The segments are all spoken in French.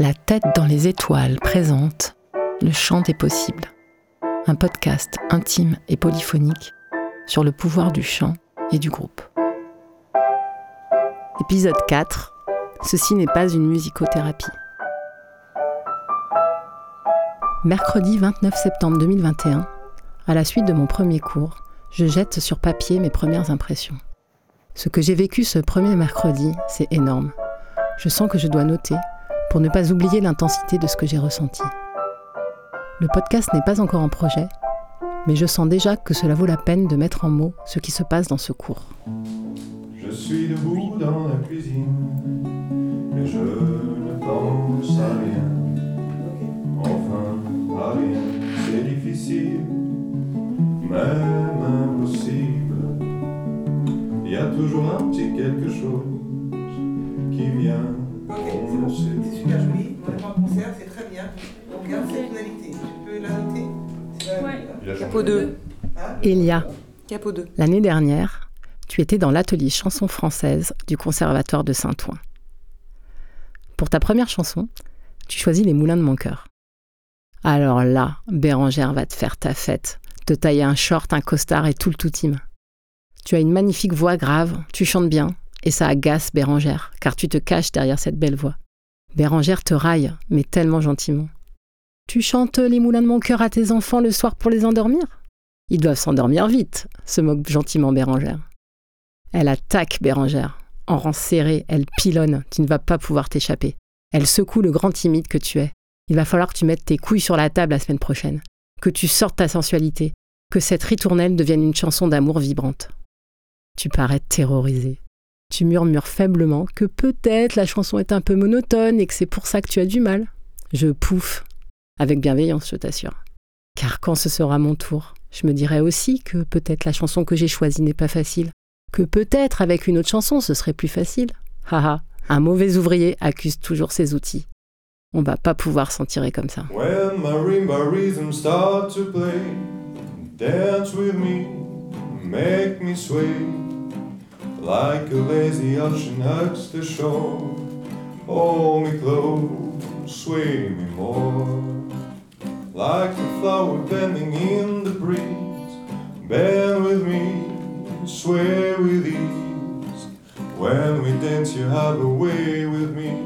La tête dans les étoiles présente Le chant des possibles, un podcast intime et polyphonique sur le pouvoir du chant et du groupe. Épisode 4 Ceci n'est pas une musicothérapie. Mercredi 29 septembre 2021, à la suite de mon premier cours, je jette sur papier mes premières impressions. Ce que j'ai vécu ce premier mercredi, c'est énorme. Je sens que je dois noter pour ne pas oublier l'intensité de ce que j'ai ressenti. Le podcast n'est pas encore en projet, mais je sens déjà que cela vaut la peine de mettre en mots ce qui se passe dans ce cours. Je suis debout dans la cuisine et je ne pense à rien. Enfin, à rien, c'est difficile, même impossible. Il y a toujours un petit quelque chose qui vient. Ok, c'est bon, c'est super joli. On va un concert, c'est très bien. On garde cette tonalité. Tu peux la noter C'est la- Capot 2. Hein Elia, Capot 2. l'année dernière, tu étais dans l'atelier chanson française du Conservatoire de Saint-Ouen. Pour ta première chanson, tu choisis Les Moulins de mon cœur. Alors là, Bérangère va te faire ta fête, te tailler un short, un costard et tout le tout team. Tu as une magnifique voix grave, tu chantes bien, et ça agace Bérangère, car tu te caches derrière cette belle voix. Bérangère te raille, mais tellement gentiment. Tu chantes Les Moulins de mon cœur à tes enfants le soir pour les endormir? Ils doivent s'endormir vite, se moque gentiment Bérangère. Elle attaque Bérangère. En rang serré, elle pilonne, tu ne vas pas pouvoir t'échapper. Elle secoue le grand timide que tu es. Il va falloir que tu mettes tes couilles sur la table la semaine prochaine, que tu sortes ta sensualité, que cette ritournelle devienne une chanson d'amour vibrante. Tu parais terrorisé. Tu murmures faiblement que peut-être la chanson est un peu monotone et que c'est pour ça que tu as du mal. Je pouffe, avec bienveillance, je t'assure. Car quand ce sera mon tour, je me dirai aussi que peut-être la chanson que j'ai choisie n'est pas facile, que peut-être avec une autre chanson ce serait plus facile. Haha, un mauvais ouvrier accuse toujours ses outils. On va pas pouvoir s'en tirer comme ça. When start to play, dance with me, make me sway, like a lazy ocean hugs the shore. Hold me close, sway me more, like a flower bending in the breeze. Bend with me, sway with ease. When we dance, you have a way with me.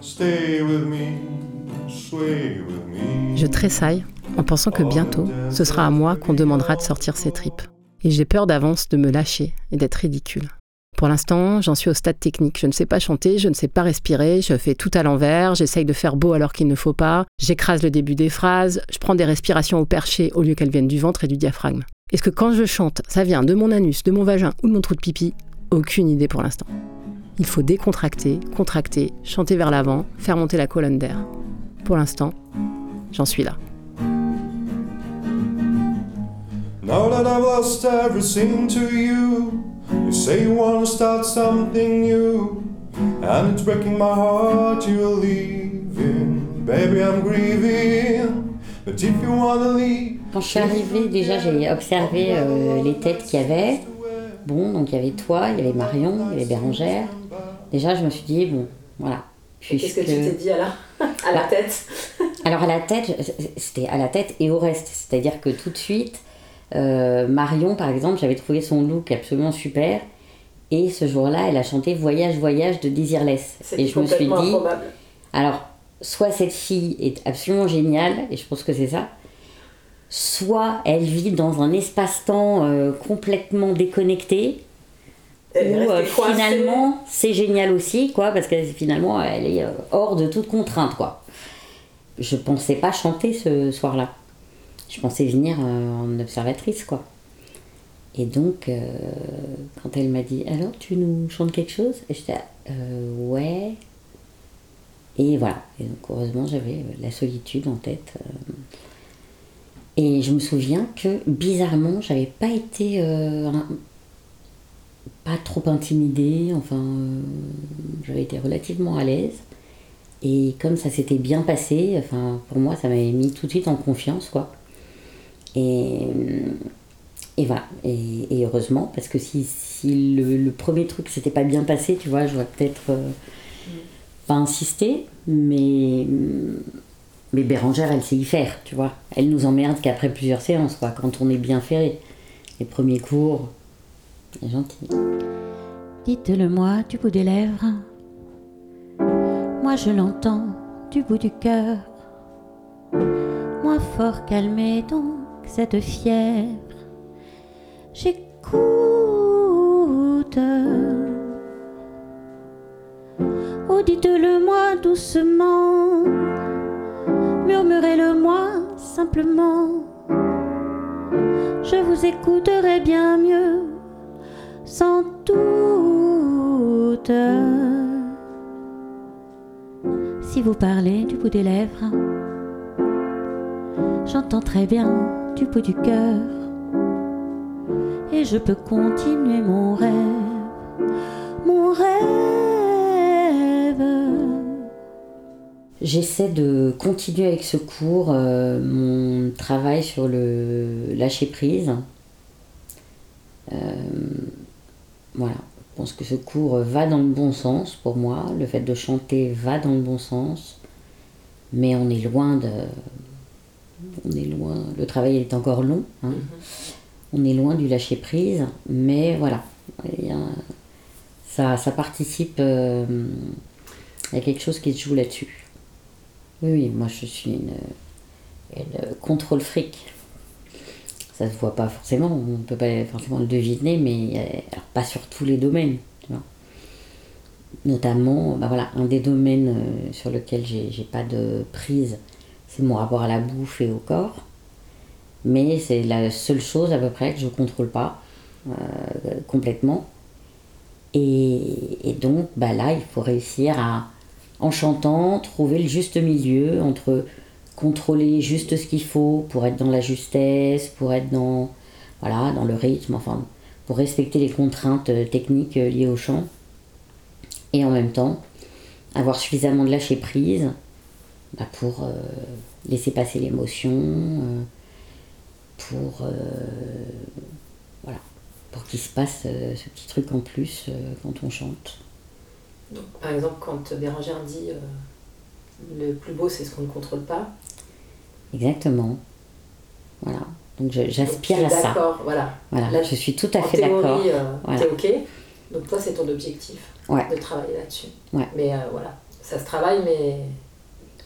Stay with me, sway with me. Je tressaille en pensant que bientôt, ce sera à moi qu'on demandera de sortir ses tripes. Et j'ai peur d'avance de me lâcher et d'être ridicule. Pour l'instant, j'en suis au stade technique. Je ne sais pas chanter, je ne sais pas respirer, je fais tout à l'envers, j'essaye de faire beau alors qu'il ne faut pas, j'écrase le début des phrases, je prends des respirations au perché au lieu qu'elles viennent du ventre et du diaphragme. Est-ce que quand je chante, ça vient de mon anus, de mon vagin ou de mon trou de pipi? Aucune idée pour l'instant. Il faut décontracter, contracter, chanter vers l'avant, faire monter la colonne d'air. Pour l'instant, j'en suis là. Now that I've lost everything to you, you say you wanna start something new, and it's breaking my heart you're leaving. Baby, I'm grieving, but if you wanna leave, Quand je suis arrivée, déjà, j'ai observé euh, les têtes qu'il y avait. Bon, donc il y avait toi, il y avait Marion, il y avait Bérangère. Déjà, je me suis dit, bon, voilà. Qu'est-ce que tu t'es dit à la, à la tête? Alors à la tête, c'était à la tête et au reste. C'est-à-dire que tout de suite, euh, Marion, par exemple, j'avais trouvé son look absolument super. Et ce jour-là, elle a chanté Voyage, voyage de Desireless. C'était Et je me suis dit, improbable. alors, soit cette fille est absolument géniale, et je pense que c'est ça, soit elle vit dans un espace-temps euh, complètement déconnecté, Elle euh, finalement c'est génial aussi, quoi, parce que finalement elle est hors de toute contrainte, quoi. Je pensais pas chanter ce soir-là. Je pensais venir euh, en observatrice, quoi. Et donc, euh, quand elle m'a dit Alors, tu nous chantes quelque chose? J'étais euh, Ouais. Et voilà. Et donc, heureusement, j'avais euh, la solitude en tête. Et je me souviens que, bizarrement, j'avais pas été. pas trop intimidée. Enfin, j'avais été relativement à l'aise. Et comme ça s'était bien passé, enfin, pour moi, ça m'avait mis tout de suite en confiance, quoi. Et, et voilà. Et, et heureusement, parce que si, si le, le premier truc s'était pas bien passé, tu vois, j'aurais peut-être euh, pas insisté, mais, mais Bérangère, elle sait y faire, tu vois. Elle nous emmerde qu'après plusieurs séances, quoi, quand on est bien ferré. Les premiers cours, elle est gentille. Dites-le-moi du bout des lèvres. Moi je l'entends du bout du cœur. Moi fort calmé donc cette fièvre. J'écoute. Oh, dites-le-moi doucement. Murmurez-le-moi simplement. Je vous écouterai bien mieux, sans doute. Si vous parlez du bout des lèvres, j'entends très bien du du cœur. Et je peux continuer mon rêve, mon rêve. J'essaie de continuer avec ce cours euh, mon travail sur le lâcher prise. Euh, voilà, je pense que ce cours va dans le bon sens pour moi. Le fait de chanter va dans le bon sens, mais on est loin de, on est loin. Le travail est encore long. hein. On est loin du lâcher prise, mais voilà, il y a- ça, ça participe. euh, il y a quelque chose qui se joue là-dessus. Oui, oui, moi je suis une, une contrôle fric. Ça se voit pas forcément, on peut pas forcément le deviner, mais euh, alors, pas sur tous les domaines. tu vois. Notamment, bah voilà, un des domaines euh, sur lequel j'ai j'ai pas de prise, c'est mon rapport à la bouffe et au corps. Mais c'est la seule chose à peu près que je contrôle pas euh, complètement. Et, et donc, bah là, il faut réussir à, en chantant, trouver le juste milieu entre contrôler juste ce qu'il faut pour être dans la justesse, pour être dans, voilà, dans le rythme, enfin, pour respecter les contraintes euh, techniques euh, liées au chant. Et en même temps, avoir suffisamment de lâcher prise bah, pour euh, laisser passer l'émotion, euh, pour, euh, voilà, pour qu'il se passe ce petit truc en plus quand on chante. Donc, par exemple, quand Bérangère dit le plus beau, c'est ce qu'on ne contrôle pas. Exactement. Voilà. Donc j'aspire à ça. D'accord, voilà. Voilà. Là, je suis tout à en fait d'accord. euh, Voilà. ok. Donc toi, c'est ton objectif Ouais. de travailler là-dessus. Ouais. Mais euh, voilà, ça se travaille, mais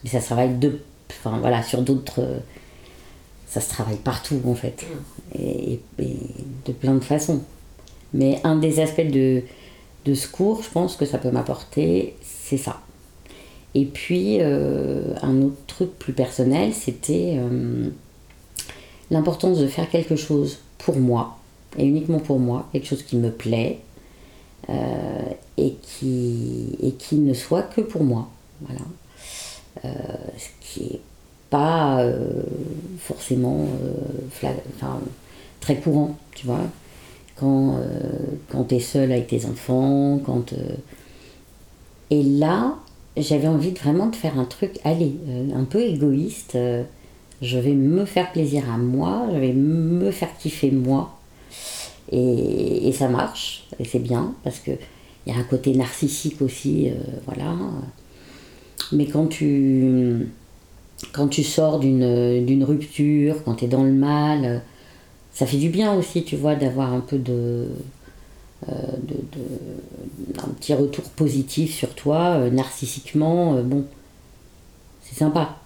Mais ça se travaille de, enfin voilà, sur d'autres. euh, Ça se travaille partout en fait, Mm. et, et- et de plein de façons. Mais un des aspects de, de ce cours, je pense que ça peut m'apporter, c'est ça. Et puis euh, un autre truc plus personnel, c'était euh, l'importance de faire quelque chose pour moi, et uniquement pour moi, quelque chose qui me plaît, euh, et, qui, et qui ne soit que pour moi. Voilà. Euh, ce qui est pas euh, forcément euh, très courant, tu vois. Quand, quand tu es seul avec tes enfants, quand. Et là, j'avais envie de vraiment de faire un truc, allez, un peu égoïste. je vais me faire plaisir à moi, je vais me faire kiffer moi. Et, ça marche, et c'est bien, parce que il y a un côté narcissique aussi, voilà. Mais quand tu, quand tu sors d'une rupture, quand tu es dans le mal, ça fait du bien aussi, tu vois, d'avoir un peu de, euh, de, de- un petit retour positif sur toi, euh, narcissiquement, euh, bon, c'est sympa.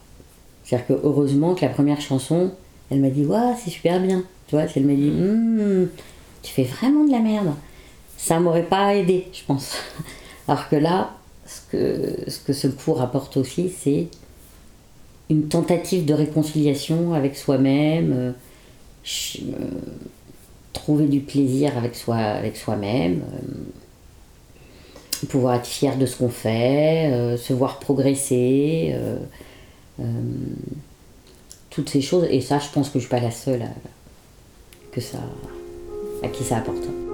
C'est-à-dire que heureusement que la première chanson, elle m'a dit, waouh, c'est super bien. Tu vois, elle m'a dit, Hum, tu fais vraiment de la merde. Ça m'aurait pas aidé, je pense. Alors que là, ce que, ce que ce cours apporte aussi, c'est une tentative de réconciliation avec soi-même, euh, euh, trouver du plaisir avec soi, avec soi-même, euh, pouvoir être fier de ce qu'on fait, se voir progresser, toutes ces choses. Et ça, je pense que je suis pas la seule que ça, à qui ça apporte.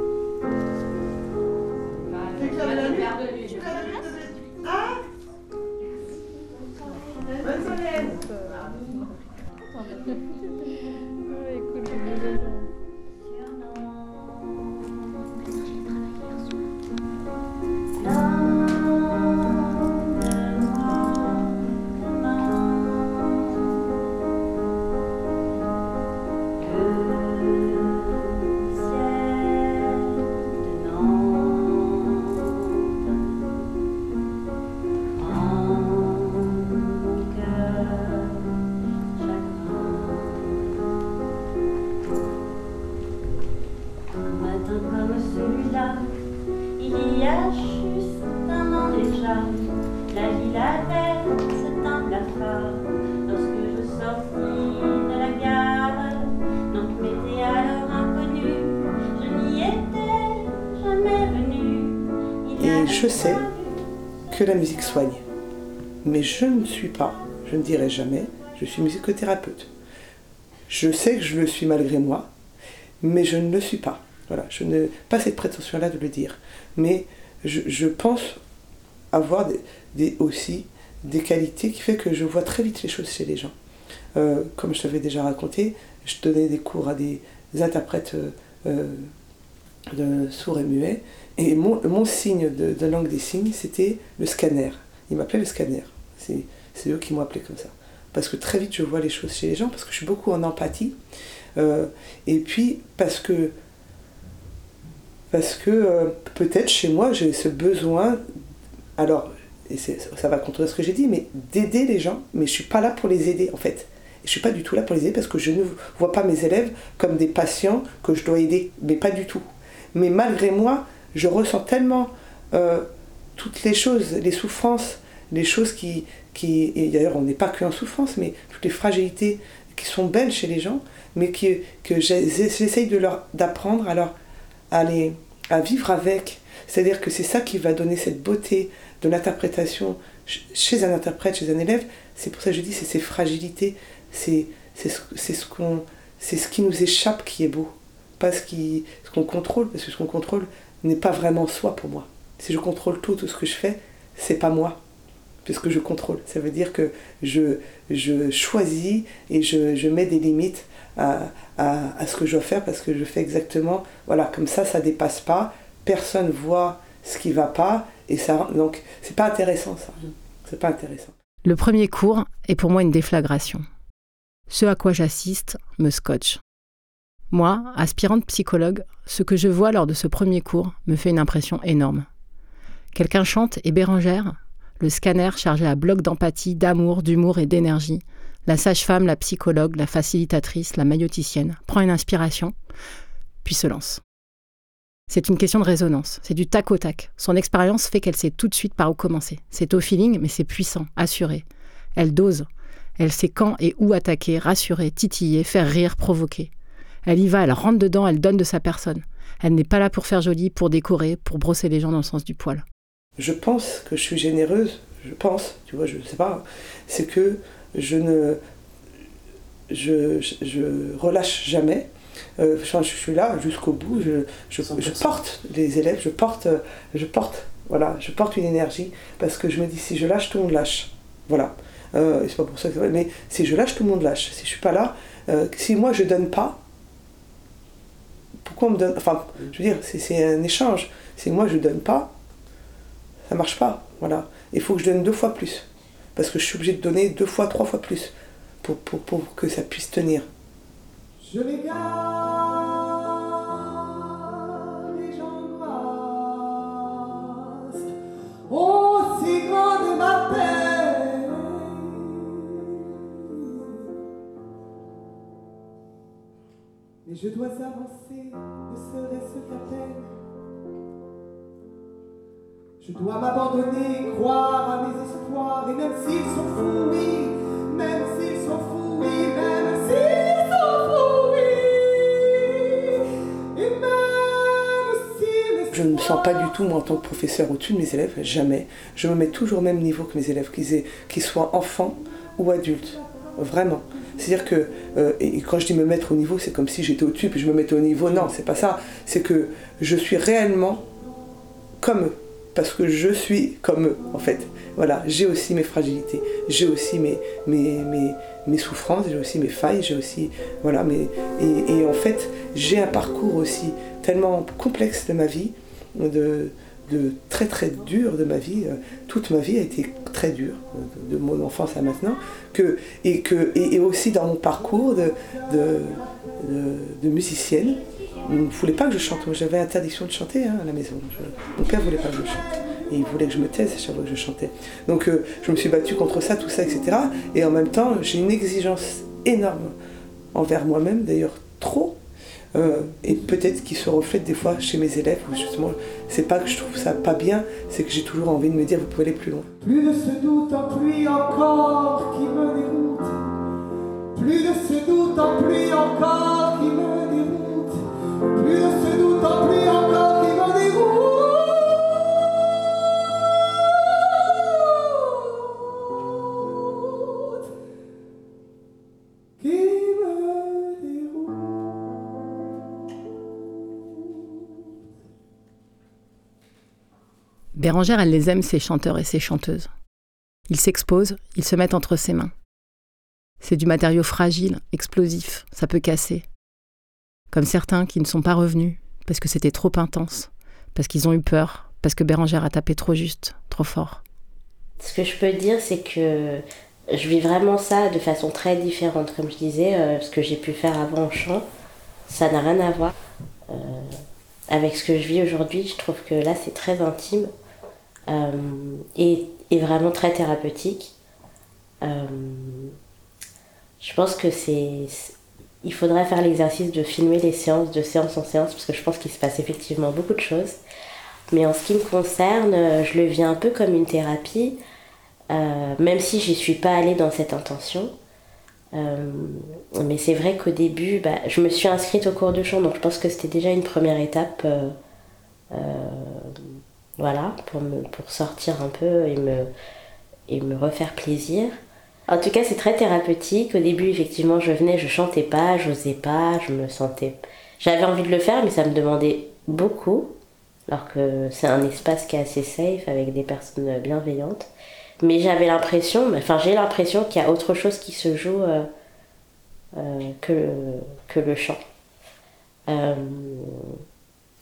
Mais je ne suis pas, je ne dirai jamais, je suis musicothérapeute. Je sais que je le suis malgré moi, mais je ne le suis pas. Voilà, je n'ai pas cette prétention-là de le dire. Mais je, pense avoir des, aussi des qualités qui fait que je vois très vite les choses chez les gens. Euh, comme je t'avais déjà raconté, je donnais des cours à des interprètes euh, euh, de sourds et muets, et mon, signe de langue des signes, c'était le scanner. Ils m'appelaient le scanner. C'est eux qui m'ont appelé comme ça. Parce que très vite, je vois les choses chez les gens, parce que je suis beaucoup en empathie. Euh, et puis, parce que, parce que euh, peut-être chez moi, j'ai ce besoin, alors, et ça va contre ce que j'ai dit, mais d'aider les gens, mais je suis pas là pour les aider, en fait. Je suis pas du tout là pour les aider parce que je ne vois pas mes élèves comme des patients que je dois aider, mais pas du tout. Mais malgré moi, je ressens tellement euh, toutes les choses, les souffrances, les choses qui, et d'ailleurs on n'est pas que en souffrance, mais toutes les fragilités qui sont belles chez les gens, mais que j'essaye de d'apprendre à à, les- à vivre avec. C'est-à-dire que c'est ça qui va donner cette beauté de l'interprétation ch- chez un interprète, chez un élève. C'est pour ça que je dis c'est ces fragilités, c'est ce, qui nous échappe qui est beau, pas ce qu'on contrôle parce que ce qu'on contrôle n'est pas vraiment soi pour moi. Si je contrôle tout, tout ce que je fais, c'est pas moi, puisque je contrôle. Ça veut dire que je, je choisis et je, mets des limites à ce que je dois faire parce que je fais exactement, voilà, comme ça, ça dépasse pas, personne voit ce qui va pas, et ça, donc c'est pas intéressant ça. C'est pas intéressant. Le premier cours est pour moi une déflagration. Ce à quoi j'assiste me scotche. Moi, aspirante psychologue, ce que je vois lors de ce premier cours me fait une impression énorme. Quelqu'un chante et Bérangère, le scanner chargé à bloc d'empathie, d'amour, d'humour et d'énergie, la sage-femme, la psychologue, la facilitatrice, la mailloticienne, prend une inspiration, puis se lance. C'est une question de résonance, c'est du tac au tac. Son expérience fait qu'elle sait tout de suite par où commencer. C'est au feeling, mais c'est puissant, assuré. Elle dose. Elle sait quand et où attaquer, rassurer, titiller, faire rire, provoquer. Elle y va, elle rentre dedans, elle donne de sa personne. Elle n'est pas là pour faire joli, pour décorer, pour brosser les gens dans le sens du poil. Je pense que je suis généreuse, je pense, tu vois, je sais pas, c'est que je ne. Je, je, je relâche jamais. Euh, je, je suis là jusqu'au bout, je, je, je porte les élèves, je porte, je porte, voilà, je porte une énergie parce que je me dis si je lâche, tout le monde lâche. Voilà. Euh, c'est pas pour ça que vrai, mais si je lâche, tout le monde lâche. Si je suis pas là, euh, si moi je donne pas, pourquoi on me donne. Enfin, je veux dire, c'est- c'est un échange. Si moi je donne pas, ça marche pas. Voilà. Il faut que je donne deux fois plus. Parce que je suis obligé de donner deux fois, trois fois plus pour, pour, pour que ça puisse tenir. Je les garde, ma je dois avancer, Je dois m'abandonner, croire à mes espoirs, et même s'ils sont fous, oui, même s'ils sont fous, oui, même s'ils sont fous, oui, et même s'ils... Je ne me sens pas du tout, moi, en tant que professeur, au-dessus de mes élèves, jamais. Je me mets toujours au même niveau que mes élèves, qu'ils soient enfants ou adultes, vraiment. C'est-à-dire que, euh, et quand je dis me mettre au niveau, c'est comme si j'étais au-dessus puis je me mettais au niveau. Non, c'est pas ça. C'est que je suis réellement comme eux. Parce que je suis comme eux, en fait. Voilà, j'ai aussi mes fragilités, j'ai aussi mes, mes, mes, mes souffrances, j'ai aussi mes failles, j'ai aussi. Voilà, et, en fait, j'ai un parcours aussi tellement complexe de ma vie, de, de très très dur de ma vie. Euh, Toute ma vie a été très dure, euh, de mon enfance à maintenant, que, et, que, et, aussi dans mon parcours de, de, de musicienne. On ne voulait pas que je chante. J'avais interdiction de chanter hein, à la maison. Mon père voulait pas que je chante. Et il voulait que je me taise à chaque fois que je chantais. Donc euh, je me suis battue contre ça, tout ça, etc. Et en même temps, j'ai une exigence énorme envers moi-même, d'ailleurs trop, Euh, et peut-être qui se reflète des fois chez mes élèves, où justement, c'est pas que je trouve ça pas bien, c'est que j'ai toujours envie de me dire, vous pouvez aller plus loin. Plus de ce doute en pluie encore qui me déroute. Plus de ce doute en pluie encore Bérangère, elle les aime, ces chanteurs et ces chanteuses. Ils s'exposent, ils se mettent entre ses mains. C'est du matériau fragile, explosif, ça peut casser. Comme certains qui ne sont pas revenus parce que c'était trop intense, parce qu'ils ont eu peur, parce que Bérangère a tapé trop juste, trop fort. Ce que je peux dire, c'est que je vis vraiment ça de façon très différente. Comme je disais, euh, ce que j'ai pu faire avant en chant, ça n'a rien à voir euh, avec ce que je vis aujourd'hui. Je trouve que là, c'est très intime euh, et, et vraiment très thérapeutique. Je pense que c'est. Il faudrait faire l'exercice de filmer les séances de séance en séance parce que je pense qu'il se passe effectivement beaucoup de choses. Mais en ce qui me concerne, euh, je le vis un peu comme une thérapie, euh, même si j'y suis pas allée dans cette intention. Euh, mais c'est vrai qu'au début, bah, je me suis inscrite au cours de chant, donc je pense que c'était déjà une première étape. voilà, pour, sortir un peu et me refaire plaisir. En tout cas, c'est très thérapeutique. Au début, effectivement, je venais, je chantais pas, j'osais pas, je me sentais. J'avais envie de le faire, mais ça me demandait beaucoup. Alors que c'est un espace qui est assez safe avec des personnes bienveillantes. Mais j'avais l'impression, enfin, j'ai l'impression qu'il y a autre chose qui se joue euh, euh, que, le, chant. Euh,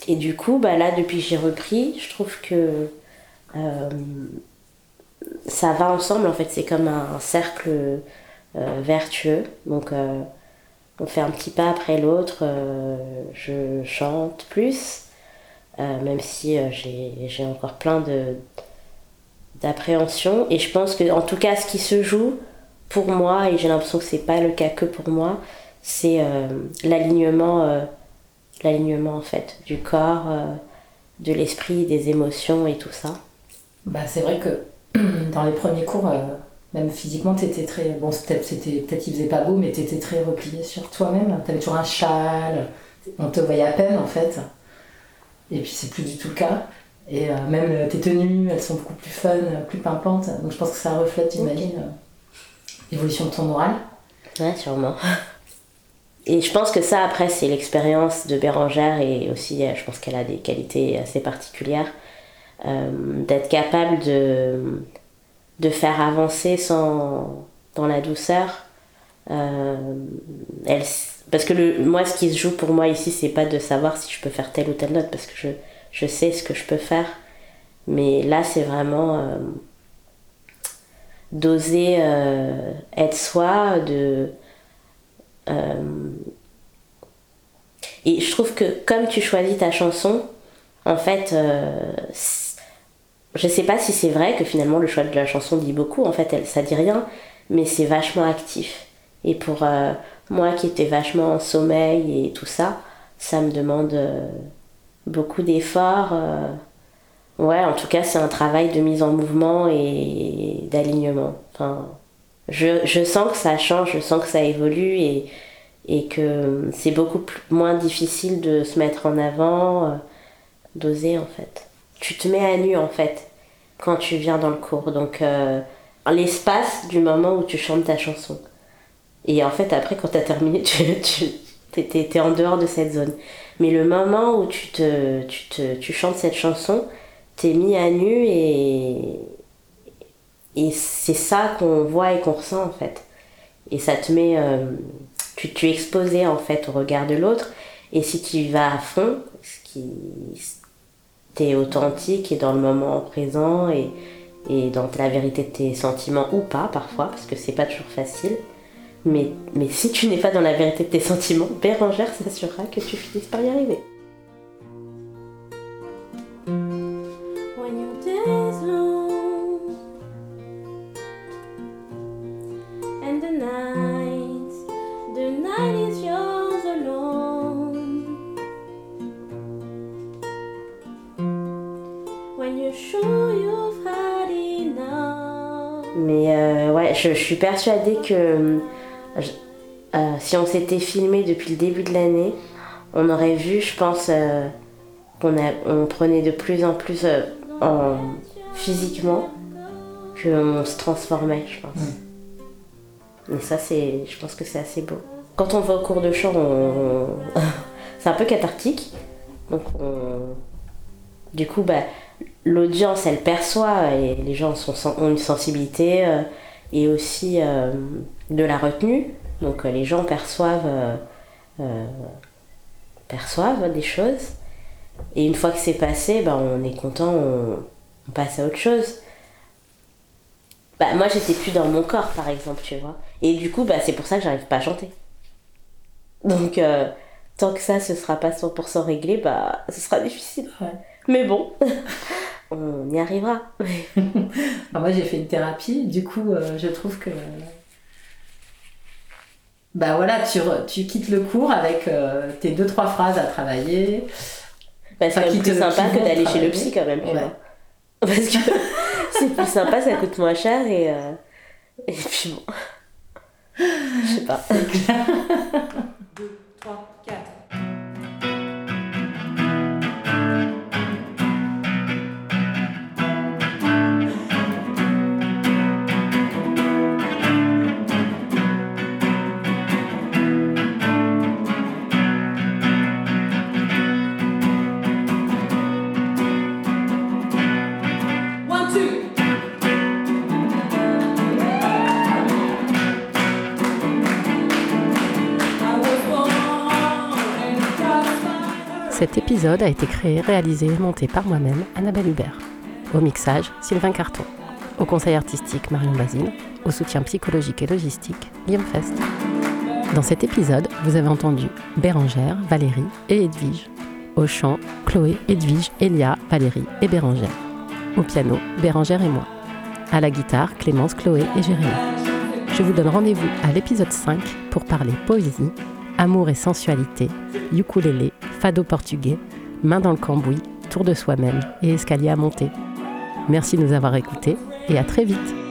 et du coup, bah là, depuis que j'ai repris, je trouve que ça va ensemble. En fait, c'est comme un, cercle euh, vertueux. Donc, euh, on fait un petit pas après l'autre. euh, je chante plus, même si j'ai encore plein de d'appréhension. Et je pense que, en tout cas, ce qui se joue pour moi, et j'ai l'impression que c'est pas le cas que pour moi, c'est l'alignement, l'alignement en fait du corps, de l'esprit, des émotions et tout ça. Bah, c'est vrai que dans les premiers cours, euh, même physiquement, t'étais très. Bon, peut-être c'était peut-être il faisait pas beau, mais t'étais très replié sur toi-même. T'avais toujours un châle, on te voyait à peine en fait. Et puis c'est plus du tout le cas. Et euh, même euh, tes tenues, elles sont beaucoup plus fun, plus pimpantes. Donc je pense que ça reflète, j'imagine, euh, l'évolution de ton moral. Ouais, sûrement. Et je pense que ça, après, c'est l'expérience de Bérangère et aussi, je pense qu'elle a des qualités assez particulières. Euh, D'être capable de, de faire avancer sans, dans la douceur. Euh, elle, parce que le, moi, ce qui se joue pour moi ici, c'est pas de savoir si je peux faire telle ou telle note, parce que je, je sais ce que je peux faire. Mais là, c'est vraiment euh, d'oser être soi, de. et je trouve que comme tu choisis ta chanson, en fait, je sais pas si c'est vrai que finalement le choix de la chanson dit beaucoup, en fait, elle, ça dit rien, mais c'est vachement actif. Et pour euh, moi qui étais vachement en sommeil et tout ça, ça me demande euh, beaucoup d'efforts. euh. ouais, en tout cas, c'est un travail de mise en mouvement et d'alignement. Enfin, je, je sens que ça change, je sens que ça évolue et, et que c'est beaucoup moins difficile de se mettre en avant, d'oser en fait. Tu te mets à nu en fait quand tu viens dans le cours. Donc, euh, l'espace du moment où tu chantes ta chanson. Et en fait, après, quand tu as terminé, tu, tu t'es- t'es en dehors de cette zone. Mais le moment où tu, te, tu, te, tu chantes cette chanson, t'es mis à nu et, et c'est ça qu'on voit et qu'on ressent en fait. Et ça te met. euh, tu, tu es exposé en fait au regard de l'autre. Et si tu y vas à fond, ce qui. T'es authentique et dans le moment présent et, et dans la vérité de tes sentiments ou pas parfois, parce que c'est pas toujours facile. Mais, mais si tu n'es pas dans la vérité de tes sentiments, Bérangère s'assurera que tu finisses par y arriver. Mais euh, ouais, je, je suis persuadée que euh, euh, si on s'était filmé depuis le début de l'année, on aurait vu, je pense, euh, qu'on on prenait de plus en plus en, physiquement, qu'on se transformait, je pense. Et ça, c'est, je pense que c'est assez beau. Quand on va au cours de chant, on- c'est un peu cathartique. Donc, on- du coup, bah, l'audience, elle perçoit et les gens sont, ont une sensibilité euh, et aussi euh, de la retenue. Donc, euh, les gens perçoivent, perçoivent des choses. Et une fois que c'est passé, bah, on est content, on, passe à autre chose. Bah, moi, j'étais plus dans mon corps, par exemple, tu vois. Et du coup, bah, c'est pour ça que j'arrive pas à chanter. Donc, tant que ça, ce sera pas 100% réglé, bah, ce sera difficile. Mais bon, on y arrivera. Alors moi j'ai fait une thérapie, du coup euh, je trouve que bah voilà tu, re- tu quittes le cours avec euh, tes deux trois phrases à travailler. Bah, c'est Enfin, plus te- sympa que d'aller chez le psy, quand même, Ouais. Parce que c'est plus sympa, ça coûte moins cher et, euh, et puis bon. Je sais pas. 3, 4. Épisode a été créé, réalisé et monté par moi-même, Annabelle Hubert. Au mixage, Sylvain Carton. Au conseil artistique, Marion Basile. Au soutien psychologique et logistique, Guillaume Fest. Dans cet épisode, vous avez entendu Bérangère, Valérie et Edwige. Au chant, Chloé, Edwige, Elia, Valérie et Bérangère. Au piano, Bérangère et moi. À la guitare, Clémence, Chloé et Jérémy. Je vous donne rendez-vous à l'épisode 5 pour parler poésie, amour et sensualité, ukulélé, fado portugais, main dans le cambouis, tour de soi-même et escalier à monter. Merci de nous avoir écoutés et à très vite